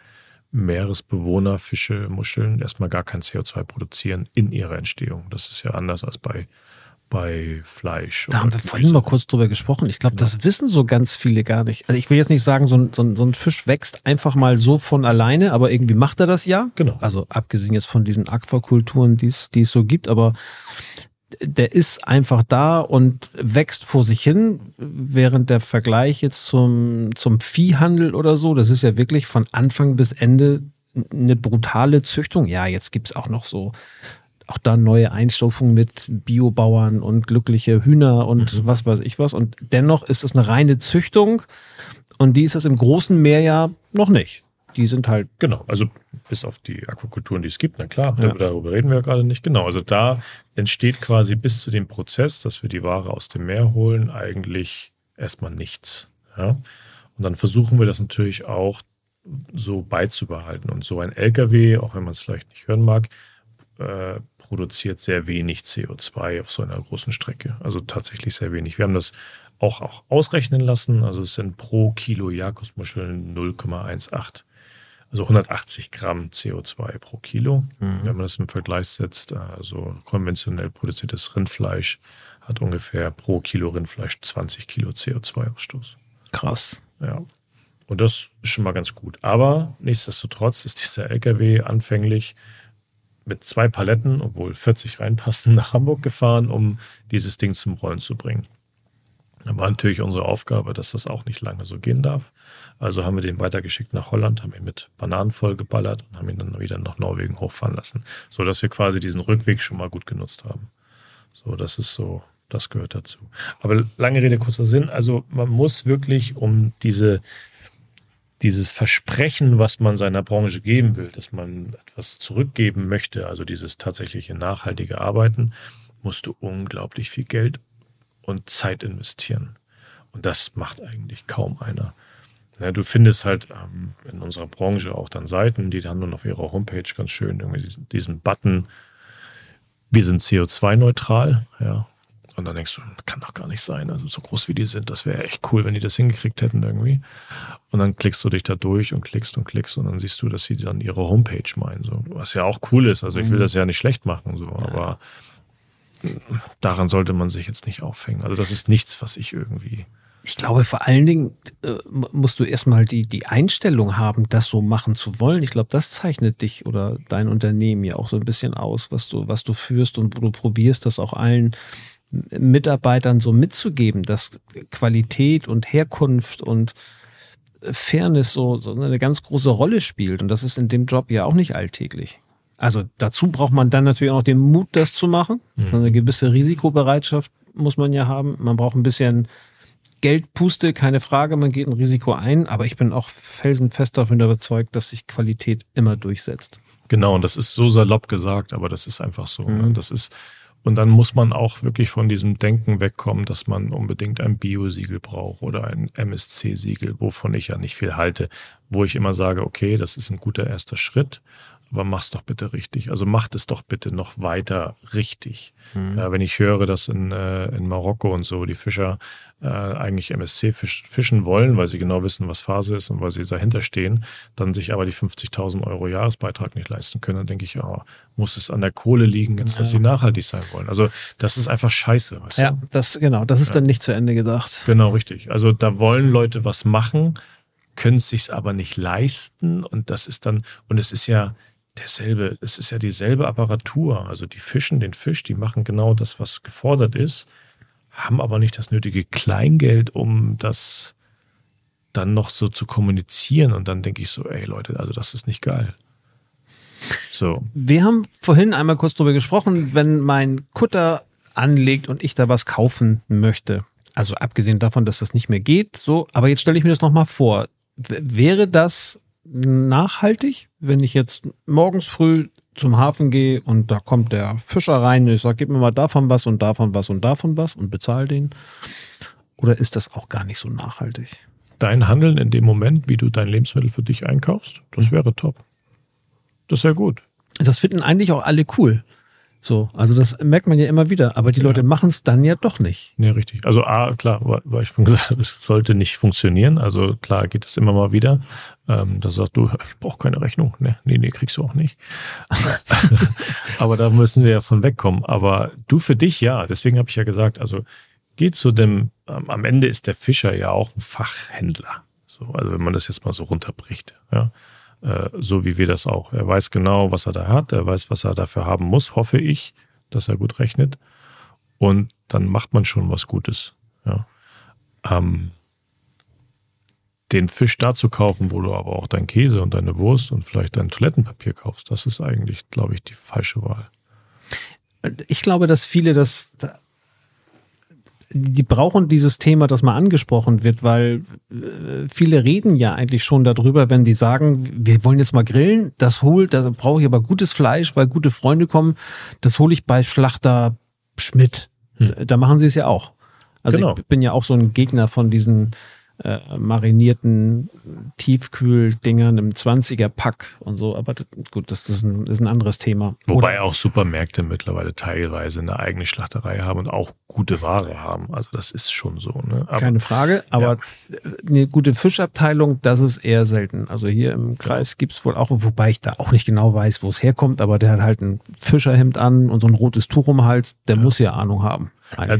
Meeresbewohner, Fische, Muscheln erstmal gar kein CO2 produzieren in ihrer Entstehung. Das ist ja anders als bei bei Fleisch. Da haben wir vorhin mal kurz drüber gesprochen. Ich glaube, genau. das wissen so ganz viele gar nicht. Also ich will jetzt nicht sagen, so ein, so, ein, so ein, Fisch wächst einfach mal so von alleine, aber irgendwie macht er das ja. Genau. Also abgesehen jetzt von diesen Aquakulturen, die es so gibt, aber der ist einfach da und wächst vor sich hin, während der Vergleich jetzt zum, zum Viehhandel oder so, das ist ja wirklich von Anfang bis Ende eine brutale Züchtung. Ja, jetzt gibt es auch noch so auch da neue Einstufungen mit Biobauern und glückliche Hühner und mhm. was weiß ich was. Und dennoch ist es eine reine Züchtung und die ist es im großen Meer ja noch nicht. Die sind halt. Genau, also bis auf die Aquakulturen, die es gibt, na klar, ja. darüber reden wir ja gerade nicht. Genau, also da entsteht quasi bis zu dem Prozess, dass wir die Ware aus dem Meer holen, eigentlich erstmal nichts. Ja? Und dann versuchen wir das natürlich auch so beizubehalten. Und so ein LKW, auch wenn man es vielleicht nicht hören mag, äh, produziert sehr wenig CO2 auf so einer großen Strecke. Also tatsächlich sehr wenig. Wir haben das auch, auch ausrechnen lassen. Also es sind pro Kilo Jakobsmuscheln 0,18. Also 180 Gramm CO2 pro Kilo. Mhm. Wenn man das im Vergleich setzt, also konventionell produziertes Rindfleisch hat ungefähr pro Kilo Rindfleisch 20 Kilo CO2-Ausstoß. Krass. Ja. Und das ist schon mal ganz gut. Aber nichtsdestotrotz ist dieser LKW anfänglich mit zwei Paletten, obwohl 40 reinpassen, nach Hamburg gefahren, um dieses Ding zum Rollen zu bringen. Da war natürlich unsere Aufgabe, dass das auch nicht lange so gehen darf. Also haben wir den weitergeschickt nach Holland, haben ihn mit Bananen vollgeballert und haben ihn dann wieder nach Norwegen hochfahren lassen, so dass wir quasi diesen Rückweg schon mal gut genutzt haben. So, das ist so, das gehört dazu. Aber lange Rede, kurzer Sinn. Also man muss wirklich um diese dieses Versprechen, was man seiner Branche geben will, dass man etwas zurückgeben möchte, also dieses tatsächliche nachhaltige Arbeiten, musst du unglaublich viel Geld und Zeit investieren. Und das macht eigentlich kaum einer. Ja, du findest halt ähm, in unserer Branche auch dann Seiten, die dann nur auf ihrer Homepage ganz schön irgendwie diesen Button, wir sind CO2-neutral, ja, und dann denkst du, kann doch gar nicht sein. Also so groß wie die sind, das wäre echt cool, wenn die das hingekriegt hätten irgendwie. Und dann klickst du dich da durch und klickst und klickst und dann siehst du, dass sie dann ihre Homepage meinen. So. Was ja auch cool ist. Also ich will mhm. das ja nicht schlecht machen, so, aber daran sollte man sich jetzt nicht aufhängen. Also das ist nichts, was ich irgendwie. Ich glaube, vor allen Dingen äh, musst du erstmal die, die Einstellung haben, das so machen zu wollen. Ich glaube, das zeichnet dich oder dein Unternehmen ja auch so ein bisschen aus, was du, was du führst und wo du probierst, das auch allen Mitarbeitern so mitzugeben, dass Qualität und Herkunft und Fairness so, so eine ganz große Rolle spielt. Und das ist in dem Job ja auch nicht alltäglich. Also dazu braucht man dann natürlich auch noch den Mut, das zu machen. Mhm. Eine gewisse Risikobereitschaft muss man ja haben. Man braucht ein bisschen Geldpuste, keine Frage, man geht ein Risiko ein, aber ich bin auch felsenfest davon überzeugt, dass sich Qualität immer durchsetzt. Genau, und das ist so salopp gesagt, aber das ist einfach so. Ne? Mhm. Das ist, und dann muss man auch wirklich von diesem Denken wegkommen, dass man unbedingt ein Bio-Siegel braucht oder ein MSC-Siegel, wovon ich ja nicht viel halte, wo ich immer sage, okay, das ist ein guter erster Schritt, aber mach's doch bitte richtig. Also macht es doch bitte noch weiter richtig. Mhm. Ja, wenn ich höre, dass in, äh, in Marokko und so die Fischer äh, eigentlich MSC fisch, fischen wollen, weil sie genau wissen, was Phase ist und weil sie dahinter stehen, dann sich aber die 50.000 Euro Jahresbeitrag nicht leisten können, dann denke ich, oh, muss es an der Kohle liegen, jetzt, dass ja. sie nachhaltig sein wollen. Also das ist einfach scheiße. Ja, du? das genau, das ist ja. dann nicht zu Ende gedacht. Genau, richtig. Also da wollen Leute was machen, können es sich aber nicht leisten und das ist dann, und es ist ja, derselbe, es ist ja dieselbe Apparatur. Also die fischen den Fisch, die machen genau das, was gefordert ist, haben aber nicht das nötige Kleingeld, um das dann noch so zu kommunizieren und dann denke ich so, ey Leute, also das ist nicht geil. So. Wir haben vorhin einmal kurz drüber gesprochen, wenn mein Kutter anlegt und ich da was kaufen möchte. Also abgesehen davon, dass das nicht mehr geht, so, aber jetzt stelle ich mir das nochmal vor. W wäre das nachhaltig, wenn ich jetzt morgens früh zum Hafen gehe und da kommt der Fischer rein und ich sage, gib mir mal davon was und davon was und davon was und bezahle den? Oder ist das auch gar nicht so nachhaltig? Dein Handeln in dem Moment, wie du dein Lebensmittel für dich einkaufst, das mhm. wäre top. Das wäre gut. Das finden eigentlich auch alle cool. So, also das merkt man ja immer wieder, aber die ja. Leute machen es dann ja doch nicht. Nee, richtig. Also A, klar, weil ich schon gesagt habe, es sollte nicht funktionieren. Also klar geht es immer mal wieder. Ähm, da sagt du, ich brauche keine Rechnung. Nee, nee, nee, kriegst du auch nicht. aber da müssen wir ja von wegkommen. Aber du für dich ja, deswegen habe ich ja gesagt, also geh zu dem, ähm, am Ende ist der Fischer ja auch ein Fachhändler. So, also wenn man das jetzt mal so runterbricht. Ja. Äh, so wie wir das auch. Er weiß genau, was er da hat, er weiß, was er dafür haben muss, hoffe ich, dass er gut rechnet. Und dann macht man schon was Gutes. Ja. Ähm, den Fisch da zu kaufen, wo du aber auch deinen Käse und deine Wurst und vielleicht dein Toilettenpapier kaufst, das ist eigentlich, glaube ich, die falsche Wahl. Ich glaube, dass viele das die brauchen dieses Thema, das mal angesprochen wird, weil äh, viele reden ja eigentlich schon darüber, wenn die sagen, wir wollen jetzt mal grillen, das holt, da brauche ich aber gutes Fleisch, weil gute Freunde kommen, das hole ich bei Schlachter Schmidt. Hm. Da machen sie es ja auch. Also genau. ich bin ja auch so ein Gegner von diesen äh, marinierten Tiefkühldingern im 20er-Pack und so. Aber das, gut, das, das, ist ein, das, ist ein, anderes Thema. Wobei Oder, auch Supermärkte mittlerweile teilweise eine eigene Schlachterei haben und auch gute Ware haben. Also das ist schon so. Ne? Aber, keine Frage, aber ja. eine gute Fischabteilung, das ist eher selten. Also hier im Kreis gibt es wohl auch, wobei ich da auch nicht genau weiß, wo es herkommt, aber der hat halt ein Fischerhemd an und so ein rotes Tuch um den Hals, der ja. muss ja Ahnung haben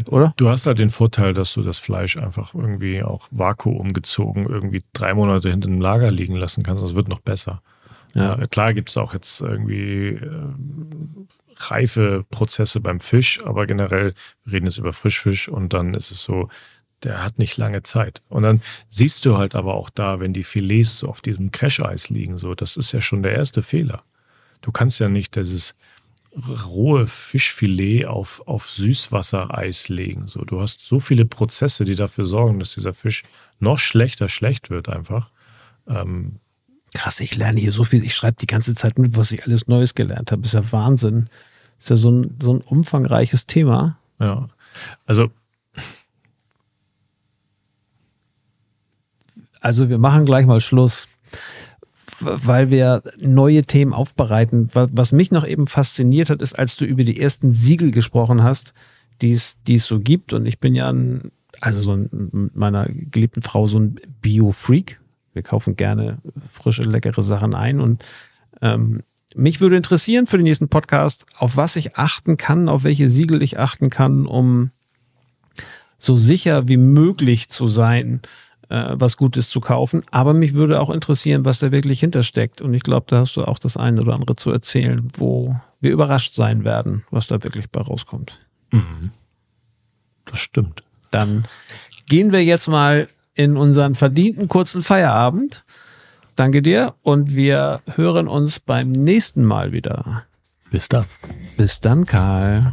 oder? Du hast halt den Vorteil, dass du das Fleisch einfach irgendwie auch vakuumgezogen irgendwie drei Monate hinter dem Lager liegen lassen kannst. Das wird noch besser. Ja. Äh, klar gibt es auch jetzt irgendwie äh, reife Prozesse beim Fisch, aber generell, wir reden jetzt über Frischfisch und dann ist es so, der hat nicht lange Zeit. Und dann siehst du halt aber auch da, wenn die Filets so auf diesem Crash-Eis liegen, so, das ist ja schon der erste Fehler. Du kannst ja nicht dieses rohe Fischfilet auf, auf Süßwassereis legen. So, du hast so viele Prozesse, die dafür sorgen, dass dieser Fisch noch schlechter schlecht wird einfach. Ähm, Krass, ich lerne hier so viel. Ich schreibe die ganze Zeit mit, was ich alles Neues gelernt habe. Ist ja Wahnsinn. Ist ja so ein, so ein umfangreiches Thema. Ja. Also. Also, wir machen gleich mal Schluss weil wir neue Themen aufbereiten. Was mich noch eben fasziniert hat, ist, als du über die ersten Siegel gesprochen hast, die es, so gibt. Und ich bin ja ein, also so ein, mit meiner geliebten Frau so ein Bio-Freak. Wir kaufen gerne frische, leckere Sachen ein. Und ähm, mich würde interessieren für den nächsten Podcast, auf was ich achten kann, auf welche Siegel ich achten kann, um so sicher wie möglich zu sein, äh, was Gutes zu kaufen. Aber mich würde auch interessieren, was da wirklich hintersteckt. Und ich glaube, da hast du auch das eine oder andere zu erzählen, wo wir überrascht sein werden, was da wirklich bei rauskommt. Mhm. Das stimmt. Dann gehen wir jetzt mal in unseren verdienten kurzen Feierabend. Danke dir und wir hören uns beim nächsten Mal wieder. Bis dann. Bis dann, Karl.